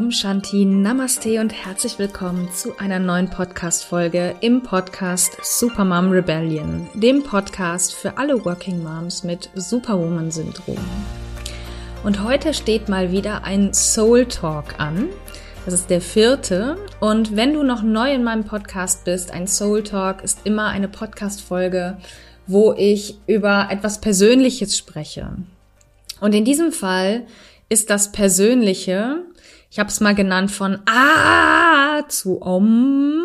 Om Shanti, Namaste und herzlich willkommen zu einer neuen Podcast-Folge im Podcast Supermom Rebellion, dem Podcast für alle Working Moms mit Superwoman-Syndrom. Und heute steht mal wieder ein Soul Talk an. Das ist der vierte. Und wenn du noch neu in meinem Podcast bist, ein Soul Talk ist immer eine Podcast-Folge, wo ich über etwas Persönliches spreche. Und in diesem Fall ist das Persönliche, ich habe es mal genannt von Ah zu Om,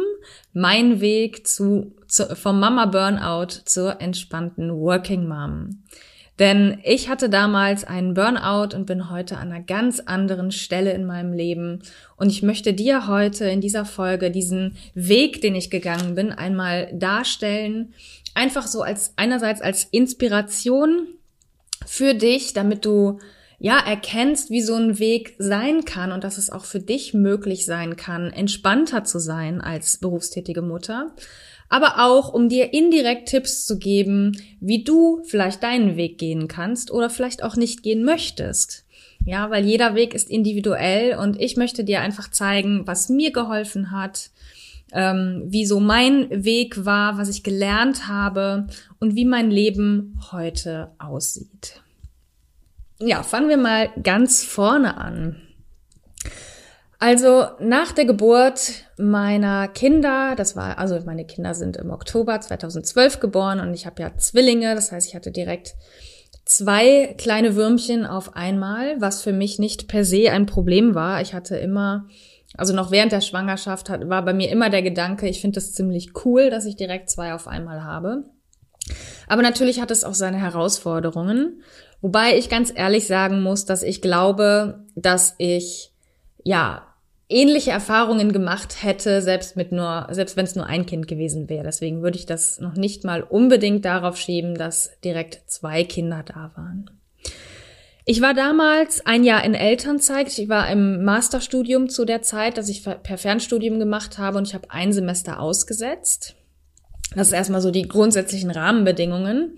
mein Weg zu, zu vom Mama Burnout zur entspannten Working Mom. Denn ich hatte damals einen Burnout und bin heute an einer ganz anderen Stelle in meinem Leben. Und ich möchte dir heute in dieser Folge diesen Weg, den ich gegangen bin, einmal darstellen. Einfach so als einerseits als Inspiration für dich, damit du ja, erkennst, wie so ein Weg sein kann und dass es auch für dich möglich sein kann, entspannter zu sein als berufstätige Mutter. Aber auch, um dir indirekt Tipps zu geben, wie du vielleicht deinen Weg gehen kannst oder vielleicht auch nicht gehen möchtest. Ja, weil jeder Weg ist individuell und ich möchte dir einfach zeigen, was mir geholfen hat, ähm, wie so mein Weg war, was ich gelernt habe und wie mein Leben heute aussieht. Ja, fangen wir mal ganz vorne an. Also nach der Geburt meiner Kinder, das war, also meine Kinder sind im Oktober 2012 geboren und ich habe ja Zwillinge, das heißt, ich hatte direkt zwei kleine Würmchen auf einmal, was für mich nicht per se ein Problem war. Ich hatte immer, also noch während der Schwangerschaft hat, war bei mir immer der Gedanke, ich finde das ziemlich cool, dass ich direkt zwei auf einmal habe. Aber natürlich hat es auch seine Herausforderungen. Wobei ich ganz ehrlich sagen muss, dass ich glaube, dass ich ja ähnliche Erfahrungen gemacht hätte, selbst mit nur, selbst wenn es nur ein Kind gewesen wäre. Deswegen würde ich das noch nicht mal unbedingt darauf schieben, dass direkt zwei Kinder da waren. Ich war damals ein Jahr in Elternzeit. Ich war im Masterstudium zu der Zeit, dass ich per Fernstudium gemacht habe und ich habe ein Semester ausgesetzt. Das ist erstmal so die grundsätzlichen Rahmenbedingungen.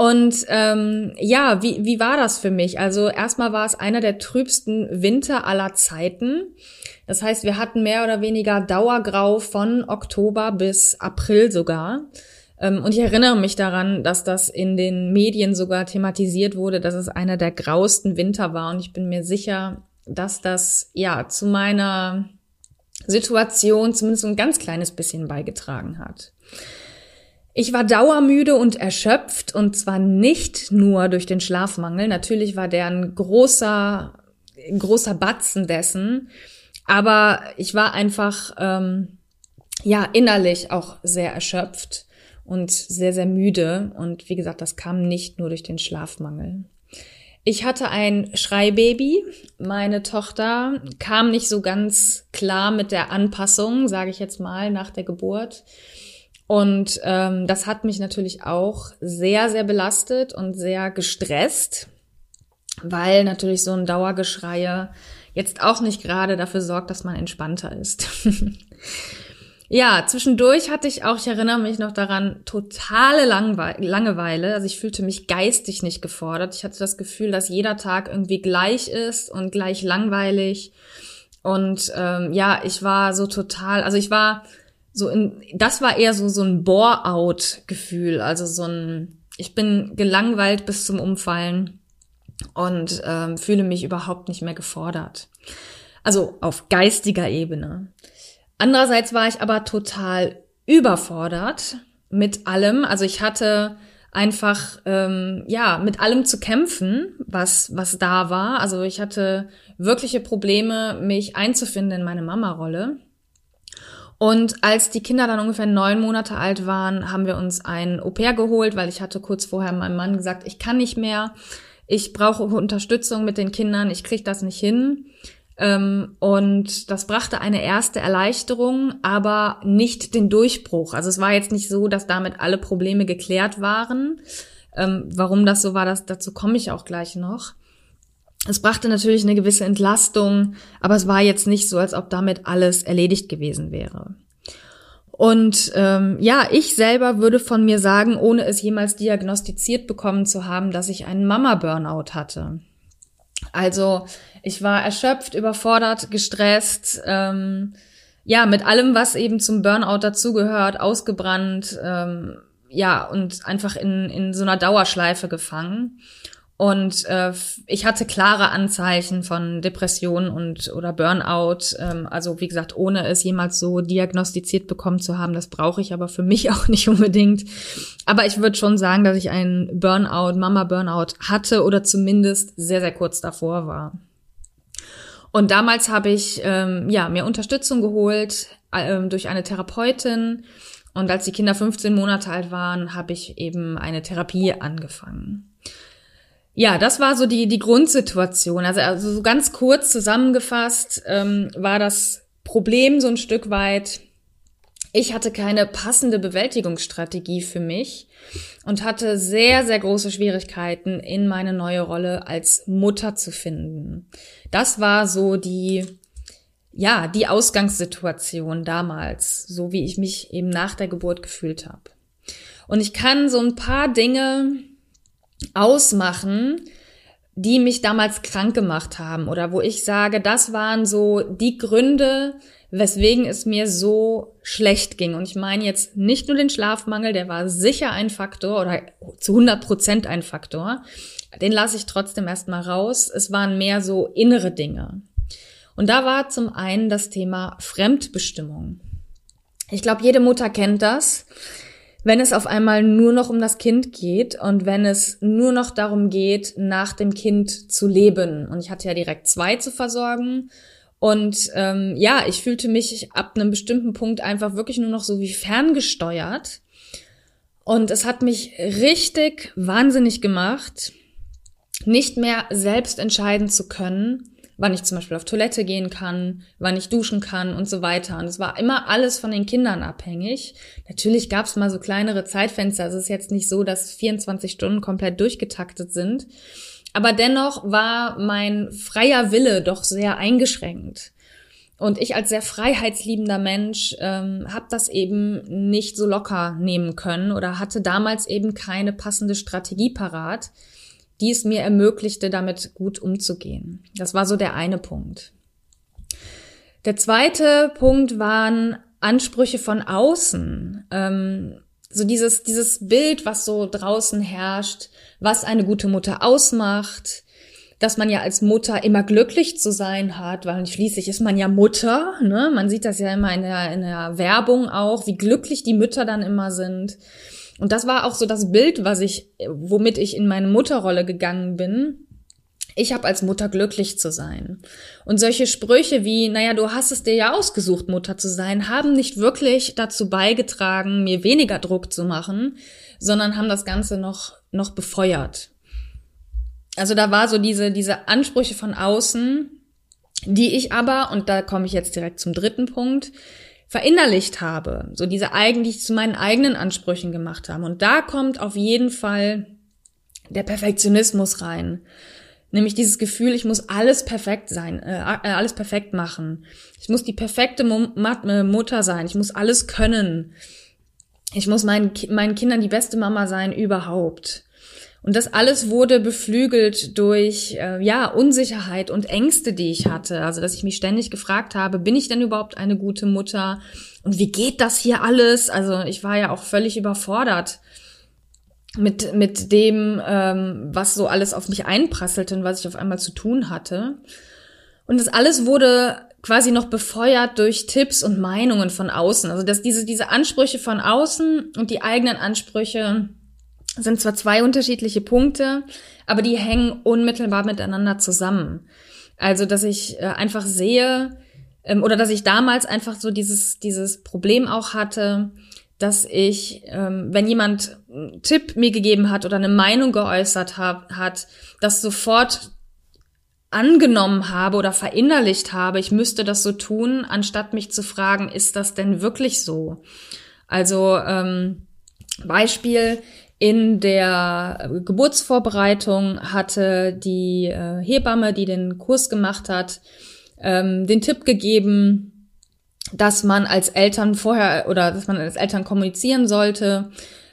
Und ähm, ja, wie, wie war das für mich? Also erstmal war es einer der trübsten Winter aller Zeiten. Das heißt, wir hatten mehr oder weniger Dauergrau von Oktober bis April sogar. Ähm, und ich erinnere mich daran, dass das in den Medien sogar thematisiert wurde, dass es einer der grausten Winter war. Und ich bin mir sicher, dass das ja zu meiner Situation zumindest ein ganz kleines bisschen beigetragen hat. Ich war dauermüde und erschöpft und zwar nicht nur durch den Schlafmangel. Natürlich war der ein großer, ein großer Batzen dessen, aber ich war einfach ähm, ja innerlich auch sehr erschöpft und sehr sehr müde und wie gesagt, das kam nicht nur durch den Schlafmangel. Ich hatte ein Schreibaby. Meine Tochter kam nicht so ganz klar mit der Anpassung, sage ich jetzt mal, nach der Geburt. Und ähm, das hat mich natürlich auch sehr, sehr belastet und sehr gestresst, weil natürlich so ein Dauergeschreie jetzt auch nicht gerade dafür sorgt, dass man entspannter ist. ja, zwischendurch hatte ich auch, ich erinnere mich noch daran, totale Langwe Langeweile. Also ich fühlte mich geistig nicht gefordert. Ich hatte das Gefühl, dass jeder Tag irgendwie gleich ist und gleich langweilig. Und ähm, ja, ich war so total, also ich war so in, das war eher so, so ein Bore-out-Gefühl, also so ein, ich bin gelangweilt bis zum Umfallen und ähm, fühle mich überhaupt nicht mehr gefordert. Also auf geistiger Ebene. Andererseits war ich aber total überfordert mit allem. Also ich hatte einfach ähm, ja mit allem zu kämpfen, was was da war. Also ich hatte wirkliche Probleme, mich einzufinden in meine Mama-Rolle. Und als die Kinder dann ungefähr neun Monate alt waren, haben wir uns ein Au-pair geholt, weil ich hatte kurz vorher meinem Mann gesagt, ich kann nicht mehr, ich brauche Unterstützung mit den Kindern, ich kriege das nicht hin. Ähm, und das brachte eine erste Erleichterung, aber nicht den Durchbruch. Also es war jetzt nicht so, dass damit alle Probleme geklärt waren. Ähm, warum das so war, das, dazu komme ich auch gleich noch. Es brachte natürlich eine gewisse Entlastung, aber es war jetzt nicht so, als ob damit alles erledigt gewesen wäre. Und ähm, ja, ich selber würde von mir sagen, ohne es jemals diagnostiziert bekommen zu haben, dass ich einen Mama-Burnout hatte. Also Ich war erschöpft, überfordert, gestresst, ähm, ja, mit allem, was eben zum Burnout dazugehört, ausgebrannt, ähm, ja, und einfach in, in so einer Dauerschleife gefangen. Und äh, ich hatte klare Anzeichen von Depression und oder Burnout. Ähm, also wie gesagt, ohne es jemals so diagnostiziert bekommen zu haben, das brauche ich aber für mich auch nicht unbedingt. Aber ich würde schon sagen, dass ich einen Burnout, Mama Burnout hatte oder zumindest sehr sehr kurz davor war. Und damals habe ich ähm, ja mir Unterstützung geholt ähm, durch eine Therapeutin. Und als die Kinder 15 Monate alt waren, habe ich eben eine Therapie angefangen. Ja, das war so die, die Grundsituation. Also, also so ganz kurz zusammengefasst ähm, war das Problem so ein Stück weit, ich hatte keine passende Bewältigungsstrategie für mich und hatte sehr, sehr große Schwierigkeiten, in meine neue Rolle als Mutter zu finden. Das war so die, ja, die Ausgangssituation damals, so wie ich mich eben nach der Geburt gefühlt habe. Und ich kann so ein paar Dinge ausmachen, die mich damals krank gemacht haben oder wo ich sage, das waren so die Gründe, weswegen es mir so schlecht ging. Und ich meine jetzt nicht nur den Schlafmangel, der war sicher ein Faktor oder zu 100 Prozent ein Faktor. Den lasse ich trotzdem erstmal raus. Es waren mehr so innere Dinge. Und da war zum einen das Thema Fremdbestimmung. Ich glaube, jede Mutter kennt das wenn es auf einmal nur noch um das Kind geht und wenn es nur noch darum geht, nach dem Kind zu leben. Und ich hatte ja direkt zwei zu versorgen. Und ähm, ja, ich fühlte mich ab einem bestimmten Punkt einfach wirklich nur noch so wie ferngesteuert. Und es hat mich richtig wahnsinnig gemacht, nicht mehr selbst entscheiden zu können, wann ich zum Beispiel auf Toilette gehen kann, wann ich duschen kann und so weiter. Und es war immer alles von den Kindern abhängig. Natürlich gab es mal so kleinere Zeitfenster. Es ist jetzt nicht so, dass 24 Stunden komplett durchgetaktet sind. Aber dennoch war mein freier Wille doch sehr eingeschränkt. Und ich als sehr freiheitsliebender Mensch ähm, habe das eben nicht so locker nehmen können oder hatte damals eben keine passende Strategie parat, die es mir ermöglichte, damit gut umzugehen. Das war so der eine Punkt. Der zweite Punkt waren Ansprüche von außen. Ähm, so dieses, dieses Bild, was so draußen herrscht, was eine gute Mutter ausmacht, dass man ja als Mutter immer glücklich zu sein hat, weil schließlich ist man ja Mutter, ne? Man sieht das ja immer in der, in der Werbung auch, wie glücklich die Mütter dann immer sind. Und das war auch so das Bild, was ich, womit ich in meine Mutterrolle gegangen bin. Ich habe als Mutter glücklich zu sein. Und solche Sprüche wie, naja, du hast es dir ja ausgesucht, Mutter zu sein, haben nicht wirklich dazu beigetragen, mir weniger Druck zu machen, sondern haben das Ganze noch, noch befeuert. Also da war so diese, diese Ansprüche von außen, die ich aber, und da komme ich jetzt direkt zum dritten Punkt, verinnerlicht habe, so diese eigentlich zu meinen eigenen Ansprüchen gemacht haben. Und da kommt auf jeden Fall der Perfektionismus rein. Nämlich dieses Gefühl, ich muss alles perfekt sein, äh, äh alles perfekt machen. Ich muss die perfekte äh, Mutter sein. Ich muss alles können. Ich muss meinen, meinen Kindern die beste Mama sein überhaupt. Und das alles wurde beflügelt durch äh, ja Unsicherheit und Ängste, die ich hatte. Also dass ich mich ständig gefragt habe, bin ich denn überhaupt eine gute Mutter? Und wie geht das hier alles? Also ich war ja auch völlig überfordert mit mit dem, ähm, was so alles auf mich einprasselte und was ich auf einmal zu tun hatte. Und das alles wurde quasi noch befeuert durch Tipps und Meinungen von außen. Also dass diese diese Ansprüche von außen und die eigenen Ansprüche sind zwar zwei unterschiedliche Punkte, aber die hängen unmittelbar miteinander zusammen. Also, dass ich äh, einfach sehe, ähm, oder dass ich damals einfach so dieses, dieses Problem auch hatte, dass ich, ähm, wenn jemand einen Tipp mir gegeben hat oder eine Meinung geäußert hat, das sofort angenommen habe oder verinnerlicht habe, ich müsste das so tun, anstatt mich zu fragen, ist das denn wirklich so? Also ähm, Beispiel, in der Geburtsvorbereitung hatte die äh, Hebamme, die den Kurs gemacht hat, ähm, den Tipp gegeben, dass man als Eltern vorher oder dass man als Eltern kommunizieren sollte,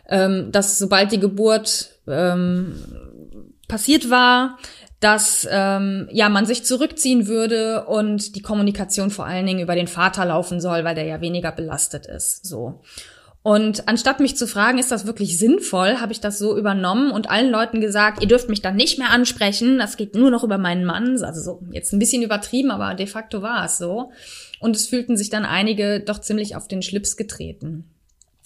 ähm, dass sobald die Geburt ähm, passiert war, dass ähm, ja man sich zurückziehen würde und die Kommunikation vor allen Dingen über den Vater laufen soll, weil der ja weniger belastet ist. So. Und anstatt mich zu fragen, ist das wirklich sinnvoll, habe ich das so übernommen und allen Leuten gesagt, ihr dürft mich dann nicht mehr ansprechen, das geht nur noch über meinen Mann. Also so, jetzt ein bisschen übertrieben, aber de facto war es so. Und es fühlten sich dann einige doch ziemlich auf den Schlips getreten.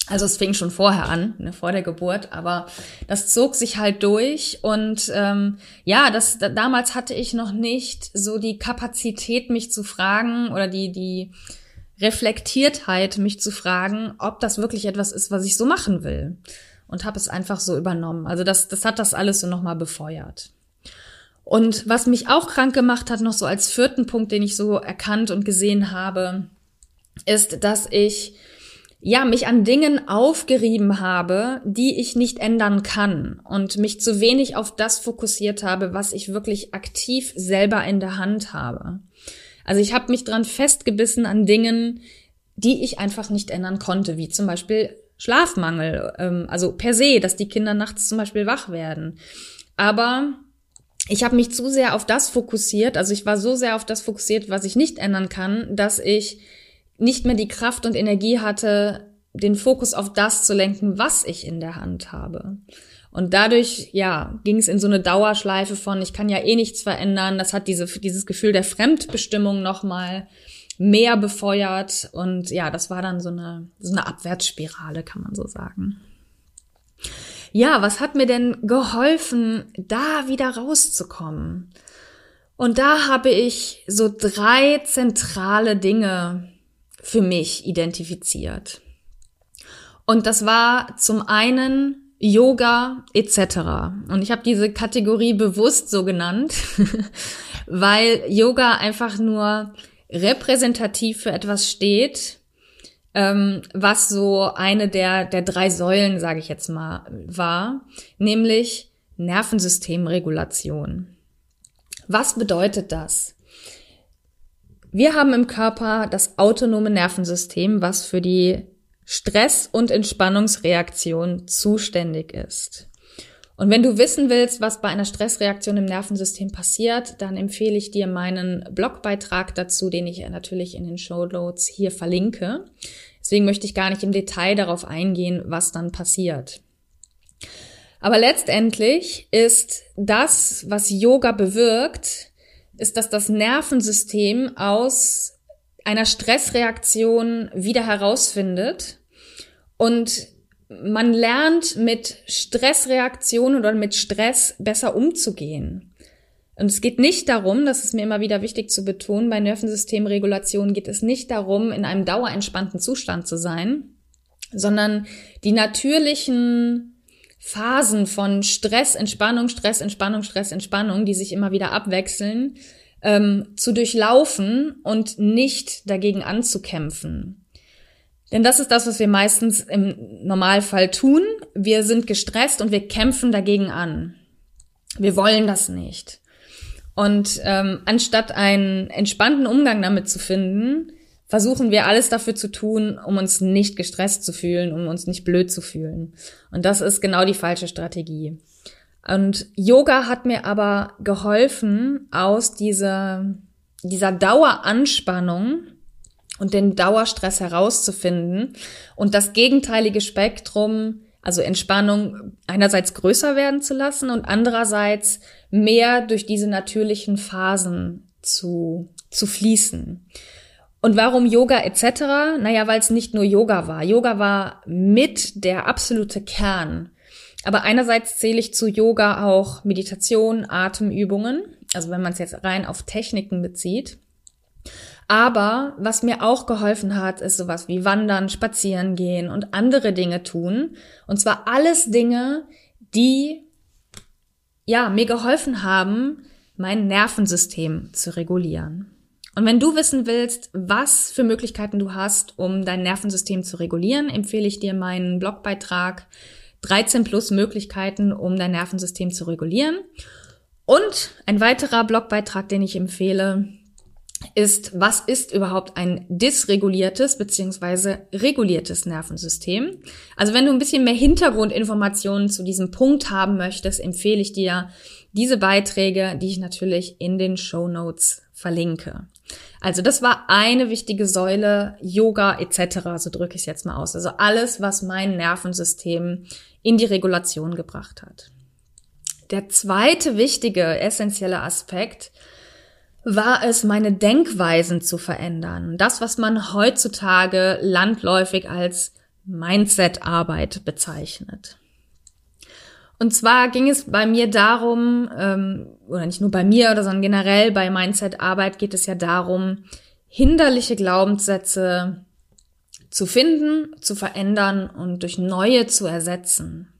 Also es fing schon vorher an, ne, vor der Geburt, aber das zog sich halt durch und ähm, ja, das da, damals hatte ich noch nicht so die Kapazität, mich zu fragen oder die die Reflektiertheit, mich zu fragen, ob das wirklich etwas ist, was ich so machen will, und habe es einfach so übernommen. Also das das hat das alles so nochmal befeuert. Und was mich auch krank gemacht hat, noch so als vierten Punkt, den ich so erkannt und gesehen habe, ist, dass ich ja, mich an Dingen aufgerieben habe, die ich nicht ändern kann und mich zu wenig auf das fokussiert habe, was ich wirklich aktiv selber in der Hand habe. Also ich habe mich dran festgebissen an Dingen, die ich einfach nicht ändern konnte, wie zum Beispiel Schlafmangel, ähm, also per se, dass die Kinder nachts zum Beispiel wach werden. Aber ich habe mich zu sehr auf das fokussiert, also ich war so sehr auf das fokussiert, was ich nicht ändern kann, dass ich nicht mehr die Kraft und Energie hatte, den Fokus auf das zu lenken, was ich in der Hand habe. Und dadurch, ja, ging es in so eine Dauerschleife von, ich kann ja eh nichts verändern. Das hat diese, dieses Gefühl der Fremdbestimmung nochmal mehr befeuert. Und ja, das war dann so eine, so eine Abwärtsspirale, kann man so sagen. Ja, was hat mir denn geholfen, da wieder rauszukommen? Und da habe ich so drei zentrale Dinge für mich identifiziert. Und das war zum einen Yoga etc. Und ich habe diese Kategorie bewusst so genannt, weil Yoga einfach nur repräsentativ für etwas steht, ähm, was so eine der, der drei Säulen, sage ich jetzt mal, war, nämlich Nervensystemregulation. Was bedeutet das? Wir haben im Körper das autonome Nervensystem, was für die Stress- und Entspannungsreaktion zuständig ist. Und wenn du wissen willst, was bei einer Stressreaktion im Nervensystem passiert, dann empfehle ich dir meinen Blogbeitrag dazu, den ich natürlich in den Show Notes hier verlinke. Deswegen möchte ich gar nicht im Detail darauf eingehen, was dann passiert. Aber letztendlich ist das, was Yoga bewirkt, ist, dass das Nervensystem aus einer Stressreaktion wieder herausfindet und man lernt mit Stressreaktionen oder mit Stress besser umzugehen. Und es geht nicht darum, das ist mir immer wieder wichtig zu betonen, bei Nervensystemregulation geht es nicht darum, in einem dauerentspannten Zustand zu sein, sondern die natürlichen Phasen von Stress, Entspannung, Stress, Entspannung, Stress, Entspannung, die sich immer wieder abwechseln, ähm, zu durchlaufen und nicht dagegen anzukämpfen. Denn das ist das, was wir meistens im Normalfall tun. Wir sind gestresst und wir kämpfen dagegen an. Wir wollen das nicht. Und ähm, anstatt einen entspannten Umgang damit zu finden, versuchen wir alles dafür zu tun, um uns nicht gestresst zu fühlen, um uns nicht blöd zu fühlen. Und das ist genau die falsche Strategie. Und Yoga hat mir aber geholfen, aus dieser, dieser Daueranspannung und den Dauerstress herauszufinden und das gegenteilige Spektrum, also Entspannung, einerseits größer werden zu lassen und andererseits mehr durch diese natürlichen Phasen zu, zu fließen. Und warum Yoga etc.? Naja, weil es nicht nur Yoga war. Yoga war mit der absolute Kern. Aber einerseits zähle ich zu Yoga auch Meditation, Atemübungen, also wenn man es jetzt rein auf Techniken bezieht. Aber was mir auch geholfen hat, ist sowas wie Wandern, Spazieren gehen und andere Dinge tun. Und zwar alles Dinge, die ja mir geholfen haben, mein Nervensystem zu regulieren. Und wenn du wissen willst, was für Möglichkeiten du hast, um dein Nervensystem zu regulieren, empfehle ich dir meinen Blogbeitrag 13 plus Möglichkeiten, um dein Nervensystem zu regulieren. Und ein weiterer Blogbeitrag, den ich empfehle, ist, was ist überhaupt ein dysreguliertes beziehungsweise reguliertes Nervensystem? Also wenn du ein bisschen mehr Hintergrundinformationen zu diesem Punkt haben möchtest, empfehle ich dir diese Beiträge, die ich natürlich in den Show Notes verlinke. Also das war eine wichtige Säule, Yoga etc., so drücke ich es jetzt mal aus. Also alles, was mein Nervensystem in die Regulation gebracht hat. Der zweite wichtige, essentielle Aspekt war es, meine Denkweisen zu verändern. Das, was man heutzutage landläufig als Mindset-Arbeit bezeichnet. Und zwar ging es bei mir darum, ähm, oder nicht nur bei mir, sondern generell bei Mindset-Arbeit geht es ja darum, hinderliche Glaubenssätze zu finden, zu verändern und durch neue zu ersetzen.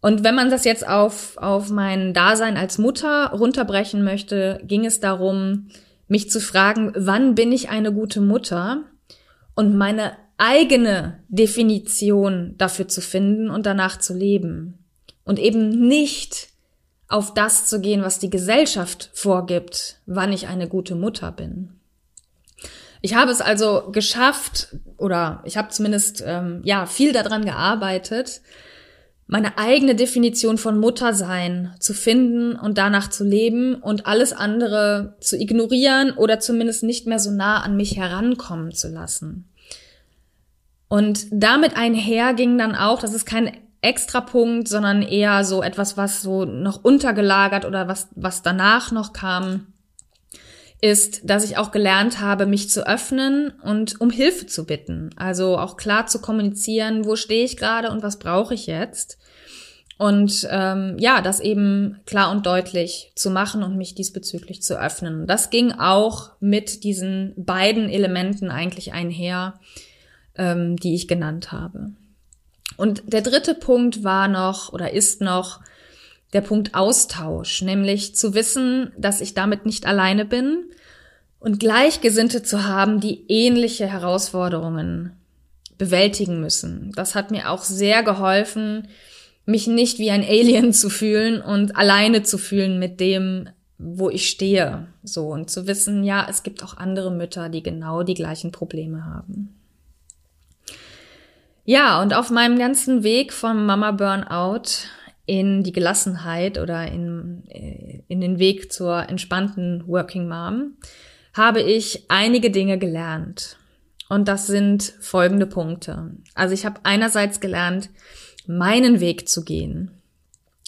Und wenn man das jetzt auf, auf mein Dasein als Mutter runterbrechen möchte, ging es darum, mich zu fragen, wann bin ich eine gute Mutter und meine eigene Definition dafür zu finden und danach zu leben. Und eben nicht auf das zu gehen, was die Gesellschaft vorgibt, wann ich eine gute Mutter bin. Ich habe es also geschafft, oder ich habe zumindest ähm, ja viel daran gearbeitet, meine eigene Definition von Muttersein zu finden und danach zu leben und alles andere zu ignorieren oder zumindest nicht mehr so nah an mich herankommen zu lassen. Und damit einher ging dann auch, das ist kein Extrapunkt, sondern eher so etwas, was so noch untergelagert oder was, was danach noch kam, ist, dass ich auch gelernt habe, mich zu öffnen und um Hilfe zu bitten. Also auch klar zu kommunizieren, wo stehe ich gerade und was brauche ich jetzt. Und ähm, ja, das eben klar und deutlich zu machen und mich diesbezüglich zu öffnen. Das ging auch mit diesen beiden Elementen eigentlich einher, ähm, die ich genannt habe. Und der dritte Punkt war noch oder ist noch der Punkt Austausch, nämlich zu wissen, dass ich damit nicht alleine bin und Gleichgesinnte zu haben, die ähnliche Herausforderungen bewältigen müssen. Das hat mir auch sehr geholfen, mich nicht wie ein Alien zu fühlen und alleine zu fühlen mit dem, wo ich stehe. So und zu wissen, ja, es gibt auch andere Mütter, die genau die gleichen Probleme haben. Ja, und auf meinem ganzen Weg vom Mama Burnout in die Gelassenheit oder in, äh, in den Weg zur entspannten Working Mom habe ich einige Dinge gelernt. Und das sind folgende Punkte. Also ich habe einerseits gelernt, meinen Weg zu gehen.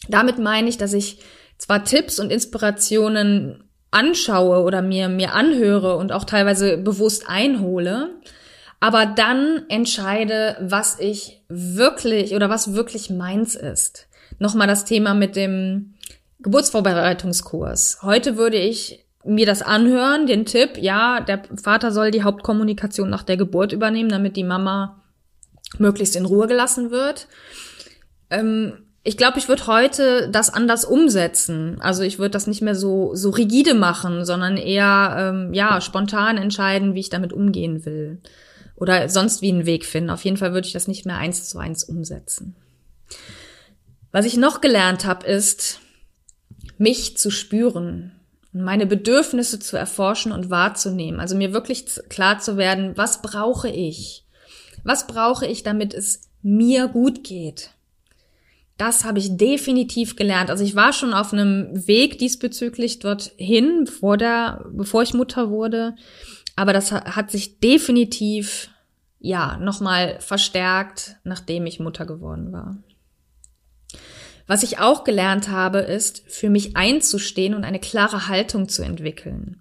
Damit meine ich, dass ich zwar Tipps und Inspirationen anschaue oder mir, mir anhöre und auch teilweise bewusst einhole, aber dann entscheide, was ich wirklich oder was wirklich meins ist. Nochmal das Thema mit dem Geburtsvorbereitungskurs. Heute würde ich mir das anhören, den Tipp, ja, der Vater soll die Hauptkommunikation nach der Geburt übernehmen, damit die Mama möglichst in Ruhe gelassen wird. Ähm, ich glaube, ich würde heute das anders umsetzen. Also ich würde das nicht mehr so so rigide machen, sondern eher ähm, ja spontan entscheiden, wie ich damit umgehen will oder sonst wie einen Weg finden. Auf jeden Fall würde ich das nicht mehr eins zu eins umsetzen. Was ich noch gelernt habe, ist, mich zu spüren und meine Bedürfnisse zu erforschen und wahrzunehmen. Also mir wirklich klar zu werden, was brauche ich? Was brauche ich, damit es mir gut geht? Das habe ich definitiv gelernt. Also ich war schon auf einem Weg diesbezüglich dorthin, bevor der, bevor ich Mutter wurde. Aber das hat sich definitiv, ja, nochmal verstärkt, nachdem ich Mutter geworden war. Was ich auch gelernt habe, ist, für mich einzustehen und eine klare Haltung zu entwickeln.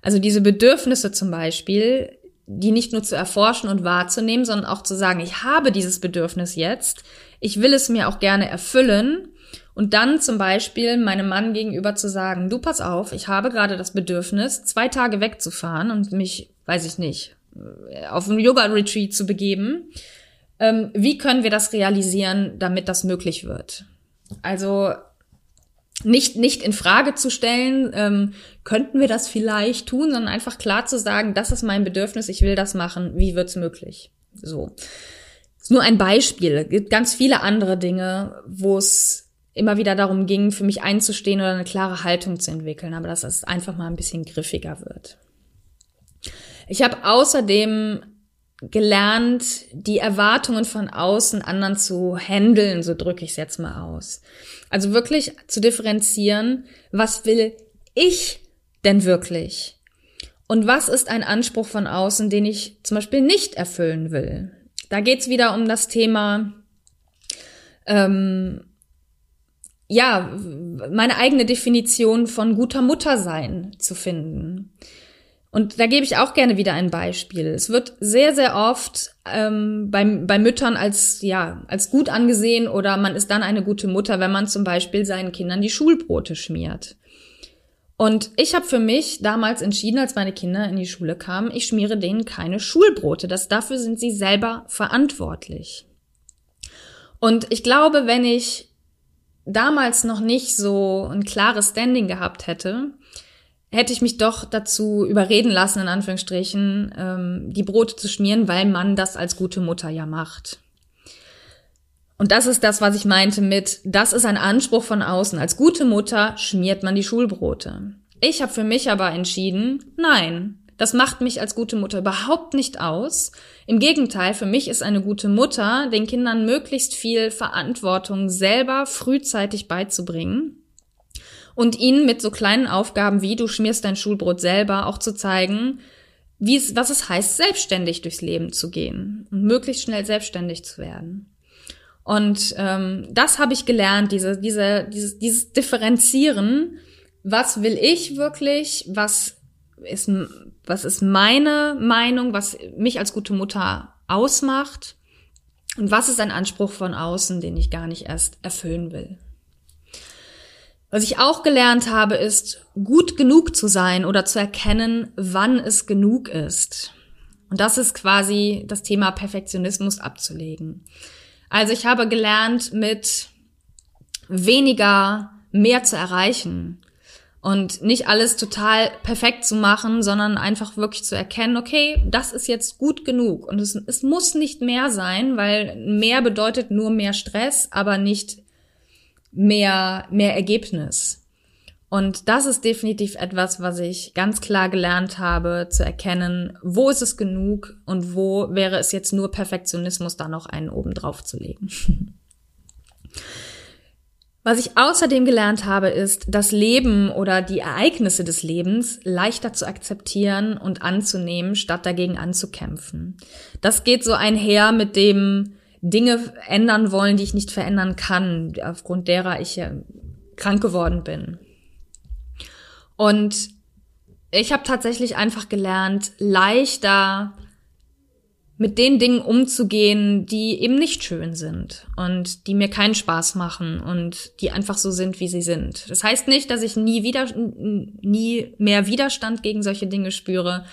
Also diese Bedürfnisse zum Beispiel, die nicht nur zu erforschen und wahrzunehmen, sondern auch zu sagen, ich habe dieses Bedürfnis jetzt, ich will es mir auch gerne erfüllen und dann zum Beispiel meinem Mann gegenüber zu sagen, du pass auf, ich habe gerade das Bedürfnis, zwei Tage wegzufahren und mich, weiß ich nicht, auf einen Yoga-Retreat zu begeben. Ähm, wie können wir das realisieren, damit das möglich wird? Also nicht, nicht in Frage zu stellen, ähm, könnten wir das vielleicht tun, sondern einfach klar zu sagen, das ist mein Bedürfnis, ich will das machen, wie wird's möglich? So. Ist nur ein Beispiel. Es gibt ganz viele andere Dinge, wo es immer wieder darum ging, für mich einzustehen oder eine klare Haltung zu entwickeln, aber dass es einfach mal ein bisschen griffiger wird. Ich habe außerdem gelernt, die Erwartungen von außen anderen zu handeln, so drücke ich es jetzt mal aus. Also wirklich zu differenzieren, was will ich denn wirklich? Und was ist ein Anspruch von außen, den ich zum Beispiel nicht erfüllen will? Da geht's wieder um das Thema, ähm, ja, meine eigene Definition von guter Mutter sein zu finden. Und da gebe ich auch gerne wieder ein Beispiel. Es wird sehr, sehr oft ähm, bei, bei Müttern als, ja, als gut angesehen oder man ist dann eine gute Mutter, wenn man zum Beispiel seinen Kindern die Schulbrote schmiert. Und ich habe für mich damals entschieden, als meine Kinder in die Schule kamen, ich schmiere denen keine Schulbrote. Das, dafür sind sie selber verantwortlich. Und ich glaube, wenn ich damals noch nicht so ein klares Standing gehabt hätte, hätte ich mich doch dazu überreden lassen, in Anführungsstrichen, ähm, die Brote zu schmieren, weil man das als gute Mutter ja macht. Und das ist das, was ich meinte mit, das ist ein Anspruch von außen. Als gute Mutter schmiert man die Schulbrote. Ich habe für mich aber entschieden, nein, das macht mich als gute Mutter überhaupt nicht aus. Im Gegenteil, für mich ist eine gute Mutter, den Kindern möglichst viel Verantwortung selber frühzeitig beizubringen und ihnen mit so kleinen Aufgaben wie du schmierst dein Schulbrot selber auch zu zeigen, wie es, was es heißt, selbstständig durchs Leben zu gehen und möglichst schnell selbstständig zu werden. Und ähm, das habe ich gelernt, diese, diese, dieses, dieses Differenzieren. Was will ich wirklich? Was ist, was ist meine Meinung? Was mich als gute Mutter ausmacht? Und was ist ein Anspruch von außen, den ich gar nicht erst erfüllen will? Was ich auch gelernt habe, ist, gut genug zu sein oder zu erkennen, wann es genug ist. Und das ist quasi das Thema Perfektionismus abzulegen. Also ich habe gelernt, mit weniger mehr zu erreichen und nicht alles total perfekt zu machen, sondern einfach wirklich zu erkennen, okay, das ist jetzt gut genug und es, es muss nicht mehr sein, weil mehr bedeutet nur mehr Stress, aber nicht mehr, mehr Ergebnis. Und das ist definitiv etwas, was ich ganz klar gelernt habe, zu erkennen, wo ist es genug und wo wäre es jetzt nur Perfektionismus, da noch einen oben drauf zu legen. Was ich außerdem gelernt habe, ist, das Leben oder die Ereignisse des Lebens leichter zu akzeptieren und anzunehmen, statt dagegen anzukämpfen. Das geht so einher mit dem, Dinge ändern wollen, die ich nicht verändern kann, aufgrund derer ich krank geworden bin. Und ich habe tatsächlich einfach gelernt, leichter mit den Dingen umzugehen, die eben nicht schön sind und die mir keinen Spaß machen und die einfach so sind, wie sie sind. Das heißt nicht, dass ich nie wieder, nie mehr Widerstand gegen solche Dinge spüre,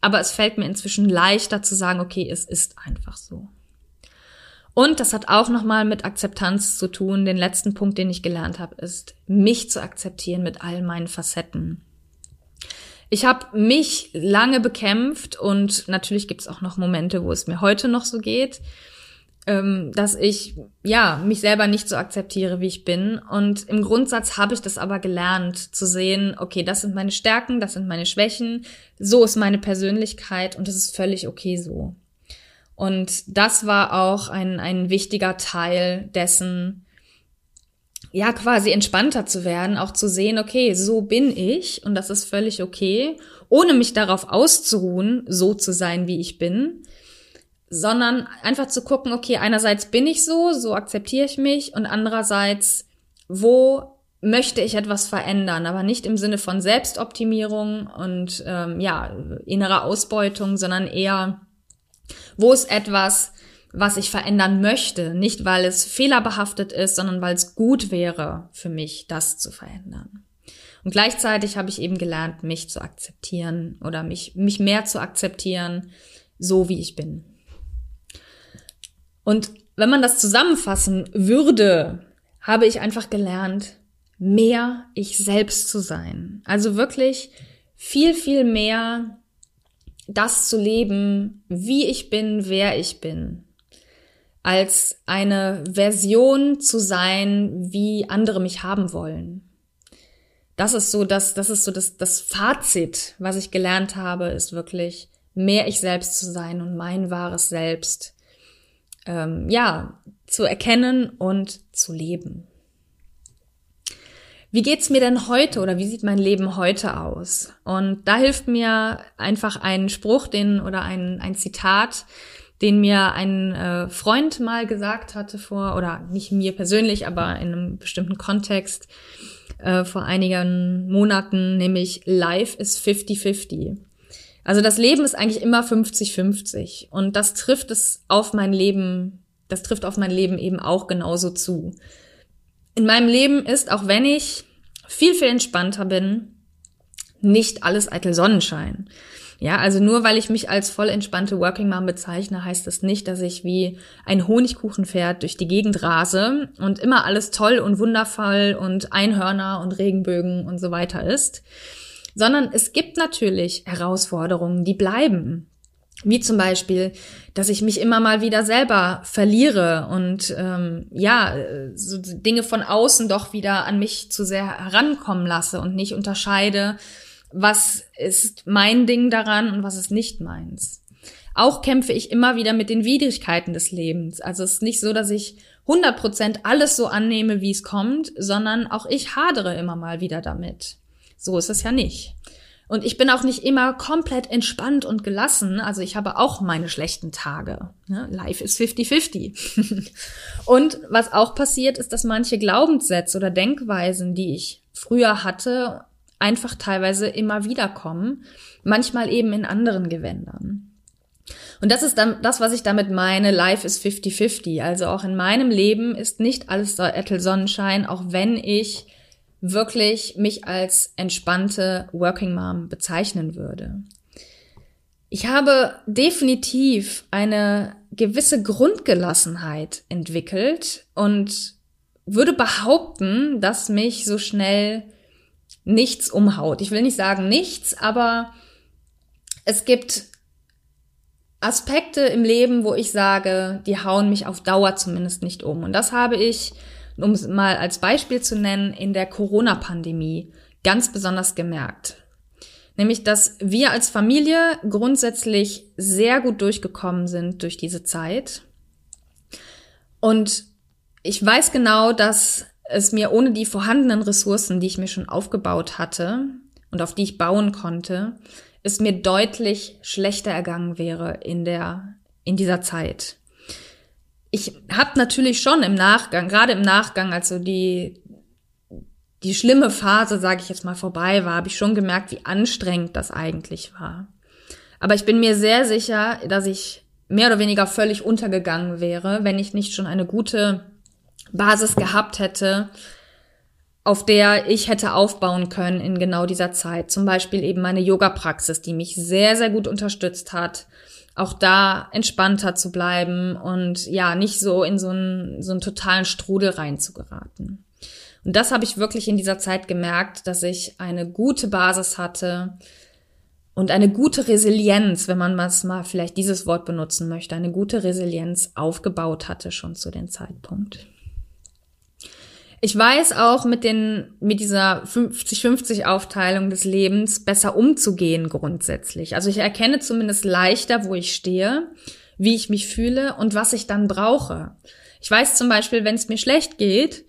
aber es fällt mir inzwischen leichter zu sagen, okay, es ist einfach so. Und das hat auch nochmal mit Akzeptanz zu tun. Den letzten Punkt, den ich gelernt habe, ist, mich zu akzeptieren mit all meinen Facetten. Ich habe mich lange bekämpft und natürlich gibt es auch noch Momente, wo es mir heute noch so geht, ähm, dass ich ja mich selber nicht so akzeptiere, wie ich bin. Und im Grundsatz habe ich das aber gelernt, zu sehen, okay, das sind meine Stärken, das sind meine Schwächen, so ist meine Persönlichkeit und das ist völlig okay so. Und das war auch ein, ein wichtiger Teil dessen, ja, quasi entspannter zu werden, auch zu sehen, okay, so bin ich und das ist völlig okay, ohne mich darauf auszuruhen, so zu sein, wie ich bin, sondern einfach zu gucken, okay, einerseits bin ich so, so akzeptiere ich mich und andererseits, wo möchte ich etwas verändern, aber nicht im Sinne von Selbstoptimierung und ähm, ja, innerer Ausbeutung, sondern eher wo ist etwas, was ich verändern möchte? Nicht, weil es fehlerbehaftet ist, sondern weil es gut wäre für mich, das zu verändern. Und gleichzeitig habe ich eben gelernt, mich zu akzeptieren oder mich, mich mehr zu akzeptieren, so wie ich bin. Und wenn man das zusammenfassen würde, habe ich einfach gelernt, mehr ich selbst zu sein. Also wirklich viel, viel mehr das zu leben, wie ich bin, wer ich bin, als eine Version zu sein, wie andere mich haben wollen. Das ist so das, das ist so das, das Fazit, was ich gelernt habe, ist wirklich mehr ich selbst zu sein und mein wahres Selbst, ähm, ja, zu erkennen und zu leben. Wie geht's mir denn heute oder wie sieht mein Leben heute aus? Und da hilft mir einfach ein Spruch, den oder ein, ein Zitat, den mir ein äh, Freund mal gesagt hatte vor, oder nicht mir persönlich, aber in einem bestimmten Kontext äh, vor einigen Monaten, nämlich Life is 50-50. Also das Leben ist eigentlich immer 50-50 und das trifft es auf mein Leben, das trifft auf mein Leben eben auch genauso zu. In meinem Leben ist, auch wenn ich viel, viel entspannter bin, nicht alles eitel Sonnenschein. Ja, also nur weil ich mich als voll entspannte Working Mom bezeichne, heißt das nicht, dass ich wie ein Honigkuchenpferd durch die Gegend rase und immer alles toll und wundervoll und Einhörner und Regenbögen und so weiter ist, sondern es gibt natürlich Herausforderungen, die bleiben. Wie zum Beispiel, dass ich mich immer mal wieder selber verliere und ähm, ja, so Dinge von außen doch wieder an mich zu sehr herankommen lasse und nicht unterscheide, was ist mein Ding daran und was ist nicht meins. Auch kämpfe ich immer wieder mit den Widrigkeiten des Lebens. Also es ist nicht so, dass ich 100% alles so annehme, wie es kommt, sondern auch ich hadere immer mal wieder damit. So ist es ja nicht. Und ich bin auch nicht immer komplett entspannt und gelassen. Also ich habe auch meine schlechten Tage. Ne? Life ist 50-50. und was auch passiert, ist, dass manche Glaubenssätze oder Denkweisen, die ich früher hatte, einfach teilweise immer wieder kommen, manchmal eben in anderen Gewändern. Und das ist dann das, was ich damit meine, Life is 50-50. Also auch in meinem Leben ist nicht alles Ettel Sonnenschein, auch wenn ich wirklich mich als entspannte Working Mom bezeichnen würde. Ich habe definitiv eine gewisse Grundgelassenheit entwickelt und würde behaupten, dass mich so schnell nichts umhaut. Ich will nicht sagen nichts, aber es gibt Aspekte im Leben, wo ich sage, die hauen mich auf Dauer zumindest nicht um. Und das habe ich, um es mal als Beispiel zu nennen, in der Corona-Pandemie ganz besonders gemerkt. Nämlich, dass wir als Familie grundsätzlich sehr gut durchgekommen sind durch diese Zeit. Und ich weiß genau, dass es mir ohne die vorhandenen Ressourcen, die ich mir schon aufgebaut hatte und auf die ich bauen konnte, es mir deutlich schlechter ergangen wäre in der in dieser Zeit. Ich habe natürlich schon im Nachgang, gerade im Nachgang, als so die die schlimme Phase, sage ich jetzt mal, vorbei war, habe ich schon gemerkt, wie anstrengend das eigentlich war. Aber ich bin mir sehr sicher, dass ich mehr oder weniger völlig untergegangen wäre, wenn ich nicht schon eine gute Basis gehabt hätte, auf der ich hätte aufbauen können in genau dieser Zeit. Zum Beispiel eben meine Yoga-Praxis, die mich sehr, sehr gut unterstützt hat, auch da entspannter zu bleiben und ja, nicht so in so einen, so einen totalen Strudel reinzugeraten. Und das habe ich wirklich in dieser Zeit gemerkt, dass ich eine gute Basis hatte und eine gute Resilienz, wenn man mal vielleicht dieses Wort benutzen möchte, eine gute Resilienz aufgebaut hatte schon zu dem Zeitpunkt. Ich weiß auch mit den, mit dieser 50-50 Aufteilung des Lebens besser umzugehen grundsätzlich. Also ich erkenne zumindest leichter, wo ich stehe, wie ich mich fühle und was ich dann brauche. Ich weiß zum Beispiel, wenn es mir schlecht geht,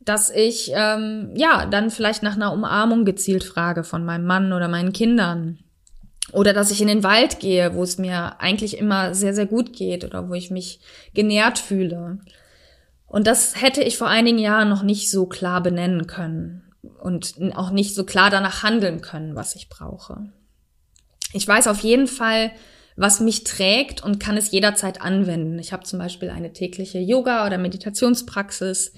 dass ich ähm, ja dann vielleicht nach einer Umarmung gezielt frage von meinem Mann oder meinen Kindern. Oder dass ich in den Wald gehe, wo es mir eigentlich immer sehr, sehr gut geht oder wo ich mich genährt fühle. Und das hätte ich vor einigen Jahren noch nicht so klar benennen können und auch nicht so klar danach handeln können, was ich brauche. Ich weiß auf jeden Fall, was mich trägt und kann es jederzeit anwenden. Ich habe zum Beispiel eine tägliche Yoga- oder Meditationspraxis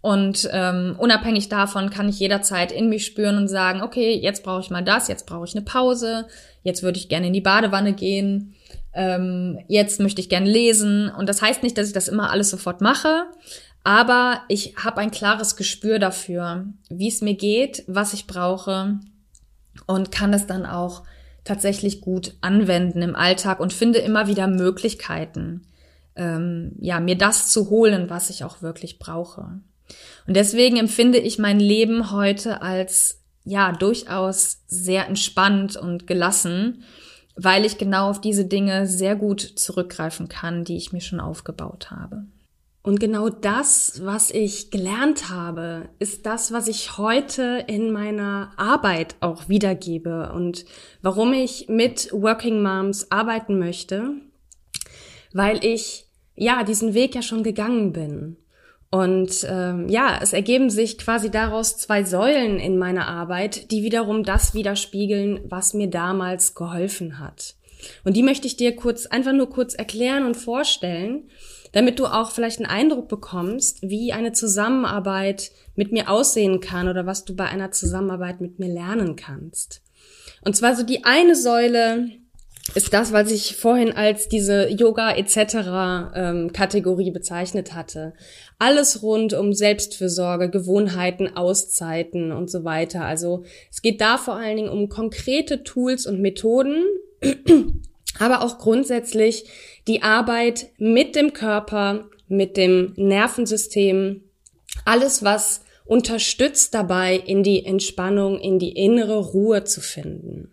und ähm, unabhängig davon kann ich jederzeit in mich spüren und sagen, okay, jetzt brauche ich mal das, jetzt brauche ich eine Pause, jetzt würde ich gerne in die Badewanne gehen ähm, jetzt möchte ich gerne lesen. Und das heißt nicht, dass ich das immer alles sofort mache, aber ich habe ein klares Gespür dafür, wie es mir geht, was ich brauche und kann es dann auch tatsächlich gut anwenden im Alltag und finde immer wieder Möglichkeiten, ähm, ja, mir das zu holen, was ich auch wirklich brauche. Und deswegen empfinde ich mein Leben heute als ja durchaus sehr entspannt und gelassen weil ich genau auf diese Dinge sehr gut zurückgreifen kann, die ich mir schon aufgebaut habe. Und genau das, was ich gelernt habe, ist das, was ich heute in meiner Arbeit auch wiedergebe und warum ich mit Working Moms arbeiten möchte, weil ich ja diesen Weg ja schon gegangen bin. Und ähm, ja, es ergeben sich quasi daraus zwei Säulen in meiner Arbeit, die wiederum das widerspiegeln, was mir damals geholfen hat. Und die möchte ich dir kurz, einfach nur kurz erklären und vorstellen, damit du auch vielleicht einen Eindruck bekommst, wie eine Zusammenarbeit mit mir aussehen kann oder was du bei einer Zusammenarbeit mit mir lernen kannst. Und zwar so die eine Säule ist das, was ich vorhin als diese Yoga etc. Ähm, Kategorie bezeichnet hatte. Alles rund um Selbstfürsorge, Gewohnheiten, Auszeiten und so weiter. Also es geht da vor allen Dingen um konkrete Tools und Methoden, aber auch grundsätzlich die Arbeit mit dem Körper, mit dem Nervensystem, alles, was unterstützt dabei, in die Entspannung, in die innere Ruhe zu finden.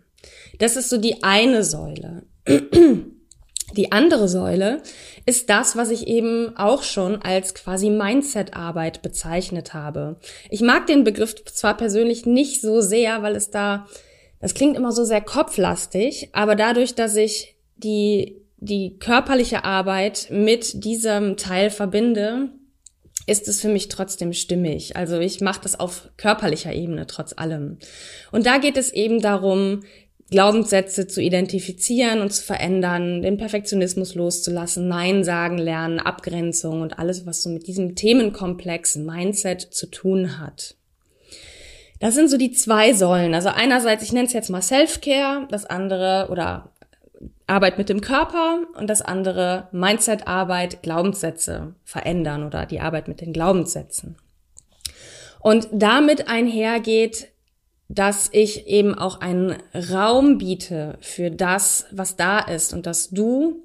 Das ist so die eine Säule. Die andere Säule ist das, was ich eben auch schon als quasi Mindset-Arbeit bezeichnet habe. Ich mag den Begriff zwar persönlich nicht so sehr, weil es da, das klingt immer so sehr kopflastig, aber dadurch, dass ich die, die körperliche Arbeit mit diesem Teil verbinde, ist es für mich trotzdem stimmig. Also ich mache das auf körperlicher Ebene trotz allem. Und da geht es eben darum, Glaubenssätze zu identifizieren und zu verändern, den Perfektionismus loszulassen, Nein sagen lernen, Abgrenzung und alles, was so mit diesem Themenkomplex Mindset zu tun hat. Das sind so die zwei Säulen. Also einerseits, ich nenne es jetzt mal Self-Care, das andere oder Arbeit mit dem Körper und das andere Mindset-Arbeit, Glaubenssätze verändern oder die Arbeit mit den Glaubenssätzen. Und damit einhergeht dass ich eben auch einen Raum biete für das, was da ist und dass du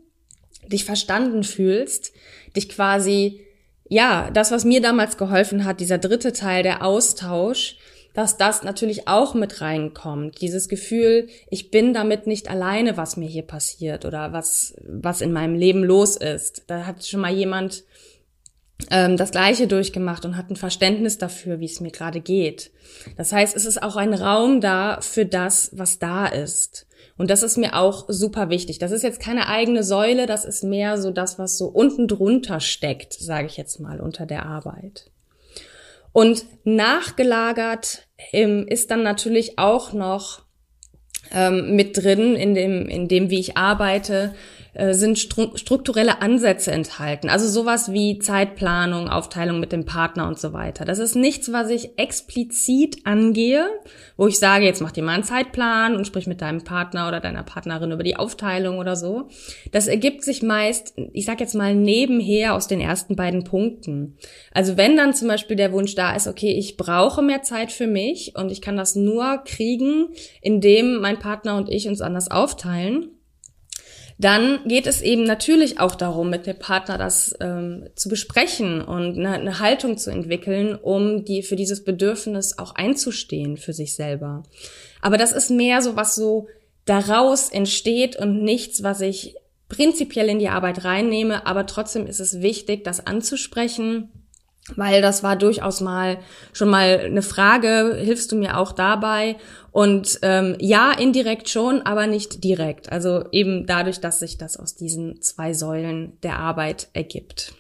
dich verstanden fühlst, dich quasi, ja, das, was mir damals geholfen hat, dieser dritte Teil, der Austausch, dass das natürlich auch mit reinkommt. Dieses Gefühl, ich bin damit nicht alleine, was mir hier passiert oder was, was in meinem Leben los ist. Da hat schon mal jemand ähm, das Gleiche durchgemacht und hat ein Verständnis dafür, wie es mir gerade geht. Das heißt, es ist auch ein Raum da für das, was da ist. Und das ist mir auch super wichtig. Das ist jetzt keine eigene Säule, das ist mehr so das, was so unten drunter steckt, sage ich jetzt mal, unter der Arbeit. Und nachgelagert ähm, ist dann natürlich auch noch ähm, mit drin in dem, in dem, wie ich arbeite, sind strukturelle Ansätze enthalten. Also sowas wie Zeitplanung, Aufteilung mit dem Partner und so weiter. Das ist nichts, was ich explizit angehe, wo ich sage, jetzt mach dir mal einen Zeitplan und sprich mit deinem Partner oder deiner Partnerin über die Aufteilung oder so. Das ergibt sich meist, ich sag jetzt mal nebenher aus den ersten beiden Punkten. Also wenn dann zum Beispiel der Wunsch da ist, okay, ich brauche mehr Zeit für mich und ich kann das nur kriegen, indem mein Partner und ich uns anders aufteilen, dann geht es eben natürlich auch darum, mit dem Partner das ähm, zu besprechen und eine, eine Haltung zu entwickeln, um die für dieses Bedürfnis auch einzustehen für sich selber. Aber das ist mehr so, was so daraus entsteht und nichts, was ich prinzipiell in die Arbeit reinnehme. Aber trotzdem ist es wichtig, das anzusprechen weil das war durchaus mal schon mal eine Frage, hilfst du mir auch dabei? Und ähm, ja, indirekt schon, aber nicht direkt. Also eben dadurch, dass sich das aus diesen zwei Säulen der Arbeit ergibt.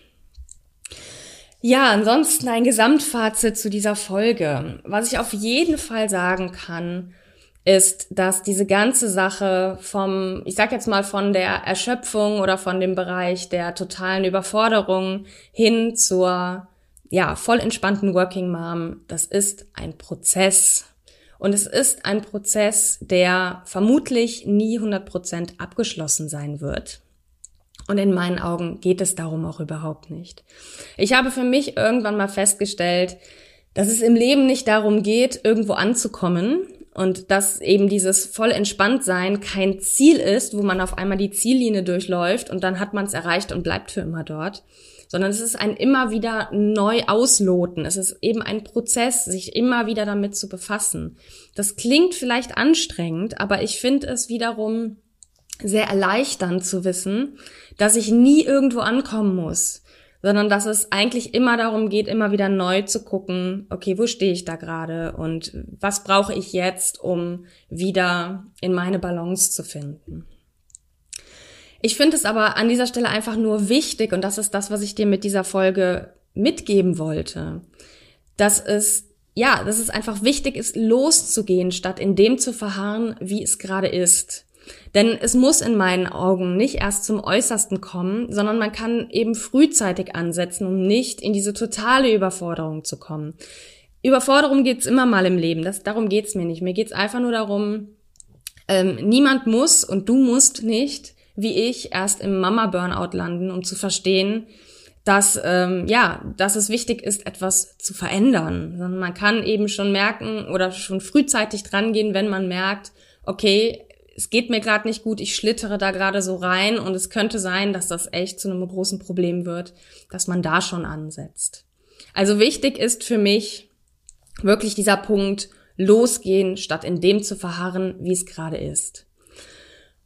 Ja, ansonsten ein Gesamtfazit zu dieser Folge. Was ich auf jeden Fall sagen kann, ist, dass diese ganze Sache vom, ich sag jetzt mal von der Erschöpfung oder von dem Bereich der totalen Überforderung hin zur ja, voll entspannten Working Mom, das ist ein Prozess. Und es ist ein Prozess, der vermutlich nie 100% abgeschlossen sein wird. Und in meinen Augen geht es darum auch überhaupt nicht. Ich habe für mich irgendwann mal festgestellt, dass es im Leben nicht darum geht, irgendwo anzukommen und dass eben dieses voll entspannt sein kein Ziel ist, wo man auf einmal die Ziellinie durchläuft und dann hat man es erreicht und bleibt für immer dort, sondern es ist ein immer wieder neu ausloten. Es ist eben ein Prozess, sich immer wieder damit zu befassen. Das klingt vielleicht anstrengend, aber ich finde es wiederum sehr erleichternd zu wissen, dass ich nie irgendwo ankommen muss, sondern dass es eigentlich immer darum geht, immer wieder neu zu gucken, okay, wo stehe ich da gerade und was brauche ich jetzt, um wieder in meine Balance zu finden. Ich finde es aber an dieser Stelle einfach nur wichtig, und das ist das, was ich dir mit dieser Folge mitgeben wollte, dass es ja, dass es einfach wichtig ist, loszugehen, statt in dem zu verharren, wie es gerade ist. Denn es muss in meinen Augen nicht erst zum Äußersten kommen, sondern man kann eben frühzeitig ansetzen, um nicht in diese totale Überforderung zu kommen. Überforderung geht's immer mal im Leben, das, darum geht's mir nicht. Mir geht's einfach nur darum, ähm, niemand muss und du musst nicht, wie ich, erst im Mama-Burnout landen, um zu verstehen, dass ähm, ja, dass es wichtig ist, etwas zu verändern. Man kann eben schon merken oder schon frühzeitig drangehen, wenn man merkt, okay, es geht mir gerade nicht gut, ich schlittere da gerade so rein und es könnte sein, dass das echt zu einem großen Problem wird, dass man da schon ansetzt. Also wichtig ist für mich wirklich dieser Punkt, losgehen, statt in dem zu verharren, wie es gerade ist.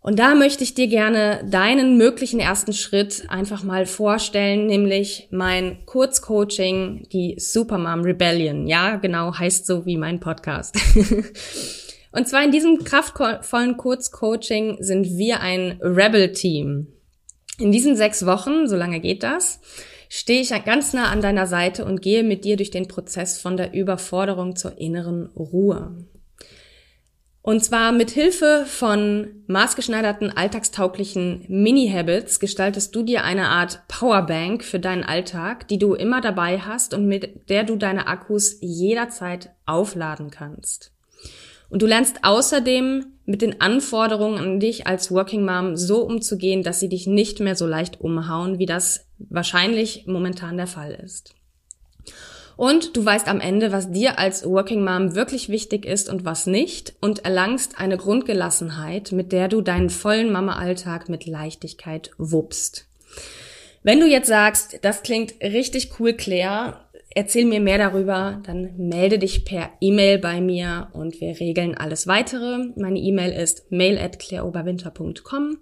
Und da möchte ich dir gerne deinen möglichen ersten Schritt einfach mal vorstellen, nämlich mein Kurzcoaching, die Supermom Rebellion. Ja, genau, heißt so wie mein Podcast. Und zwar in diesem kraftvollen Kurzcoaching sind wir ein Rebel-Team. In diesen sechs Wochen, so lange geht das, stehe ich ganz nah an deiner Seite und gehe mit dir durch den Prozess von der Überforderung zur inneren Ruhe. Und zwar mit Hilfe von maßgeschneiderten, alltagstauglichen Mini-Habits gestaltest du dir eine Art Powerbank für deinen Alltag, die du immer dabei hast und mit der du deine Akkus jederzeit aufladen kannst. Und du lernst außerdem mit den Anforderungen an dich als Working Mom so umzugehen, dass sie dich nicht mehr so leicht umhauen, wie das wahrscheinlich momentan der Fall ist. Und du weißt am Ende, was dir als Working Mom wirklich wichtig ist und was nicht und erlangst eine Grundgelassenheit, mit der du deinen vollen Mama-Alltag mit Leichtigkeit wuppst. Wenn du jetzt sagst, das klingt richtig cool, Claire, erzähl mir mehr darüber, dann melde dich per E-Mail bei mir und wir regeln alles weitere. Meine E-Mail ist mail at claireoberwinter.com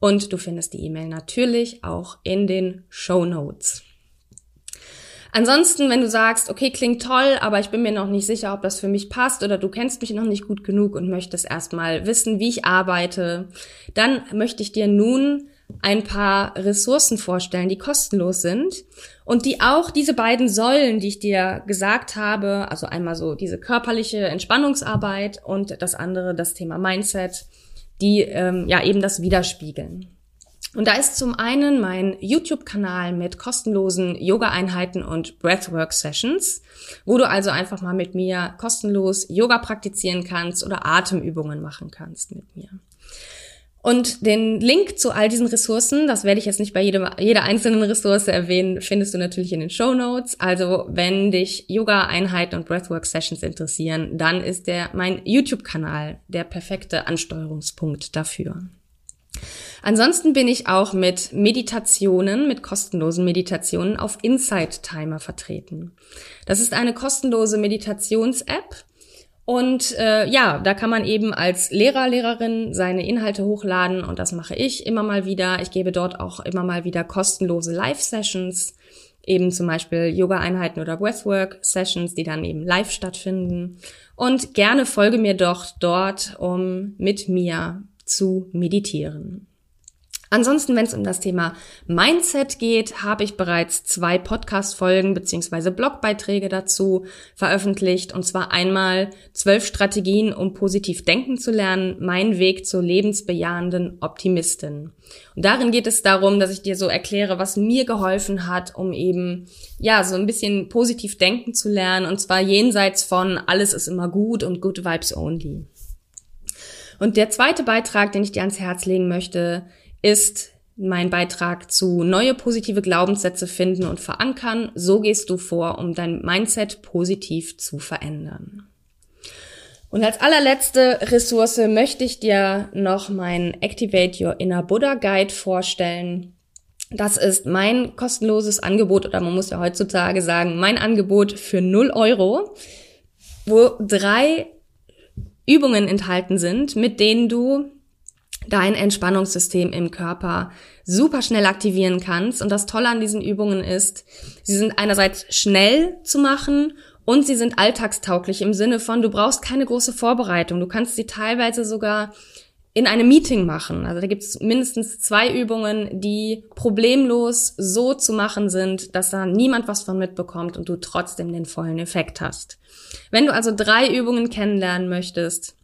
und du findest die E-Mail natürlich auch in den Show Notes. Ansonsten, wenn du sagst, okay, klingt toll, aber ich bin mir noch nicht sicher, ob das für mich passt oder du kennst mich noch nicht gut genug und möchtest erstmal wissen, wie ich arbeite, dann möchte ich dir nun ein paar Ressourcen vorstellen, die kostenlos sind und die auch diese beiden Säulen, die ich dir gesagt habe, also einmal so diese körperliche Entspannungsarbeit und das andere das Thema Mindset, die ähm, ja eben das widerspiegeln. Und da ist zum einen mein YouTube-Kanal mit kostenlosen Yoga-Einheiten und Breathwork-Sessions, wo du also einfach mal mit mir kostenlos Yoga praktizieren kannst oder Atemübungen machen kannst mit mir. Und den Link zu all diesen Ressourcen, das werde ich jetzt nicht bei jedem, jeder einzelnen Ressource erwähnen, findest du natürlich in den Show Notes. Also wenn dich Yoga-Einheiten und Breathwork-Sessions interessieren, dann ist der mein YouTube-Kanal der perfekte Ansteuerungspunkt dafür. Ansonsten bin ich auch mit Meditationen, mit kostenlosen Meditationen auf Insight Timer vertreten. Das ist eine kostenlose Meditations-App. Und äh, ja, da kann man eben als Lehrer, Lehrerin seine Inhalte hochladen und das mache ich immer mal wieder. Ich gebe dort auch immer mal wieder kostenlose Live-Sessions, eben zum Beispiel Yoga-Einheiten oder Breathwork-Sessions, die dann eben live stattfinden. Und gerne folge mir doch dort, um mit mir zu meditieren. Ansonsten, wenn es um das Thema Mindset geht, habe ich bereits zwei Podcast-Folgen beziehungsweise Blogbeiträge dazu veröffentlicht. Und zwar einmal zwölf Strategien, um positiv denken zu lernen, mein Weg zur lebensbejahenden Optimistin. Und darin geht es darum, dass ich dir so erkläre, was mir geholfen hat, um eben, ja, so ein bisschen positiv denken zu lernen. Und zwar jenseits von alles ist immer gut und good vibes only. Und der zweite Beitrag, den ich dir ans Herz legen möchte, ist mein Beitrag zu neue positive Glaubenssätze finden und verankern. So gehst du vor, um dein Mindset positiv zu verändern. Und als allerletzte Ressource möchte ich dir noch meinen Activate Your Inner Buddha Guide vorstellen. Das ist mein kostenloses Angebot oder man muss ja heutzutage sagen, mein Angebot für 0 Euro, wo drei Übungen enthalten sind, mit denen du dein Entspannungssystem im Körper super schnell aktivieren kannst. Und das Tolle an diesen Übungen ist, sie sind einerseits schnell zu machen und sie sind alltagstauglich im Sinne von, du brauchst keine große Vorbereitung. Du kannst sie teilweise sogar in einem Meeting machen. Also da gibt es mindestens zwei Übungen, die problemlos so zu machen sind, dass da niemand was von mitbekommt und du trotzdem den vollen Effekt hast. Wenn du also drei Übungen kennenlernen möchtest,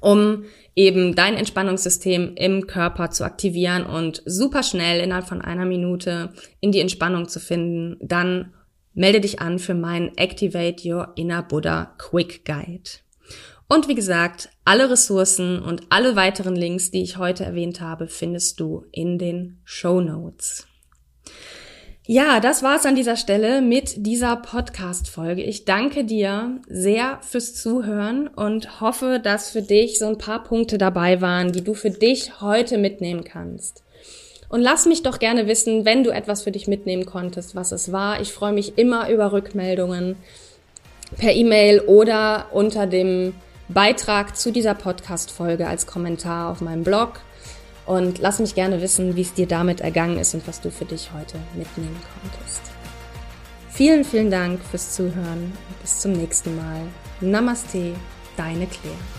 um eben dein Entspannungssystem im Körper zu aktivieren und super schnell innerhalb von einer Minute in die Entspannung zu finden, dann melde dich an für meinen Activate Your Inner Buddha Quick Guide. Und wie gesagt, alle Ressourcen und alle weiteren Links, die ich heute erwähnt habe, findest du in den Show Notes. Ja, das war's an dieser Stelle mit dieser Podcast-Folge. Ich danke dir sehr fürs Zuhören und hoffe, dass für dich so ein paar Punkte dabei waren, die du für dich heute mitnehmen kannst. Und lass mich doch gerne wissen, wenn du etwas für dich mitnehmen konntest, was es war. Ich freue mich immer über Rückmeldungen per E-Mail oder unter dem Beitrag zu dieser Podcast-Folge als Kommentar auf meinem Blog und lass mich gerne wissen, wie es dir damit ergangen ist und was du für dich heute mitnehmen konntest. Vielen, vielen Dank fürs Zuhören und bis zum nächsten Mal. Namaste, deine Claire.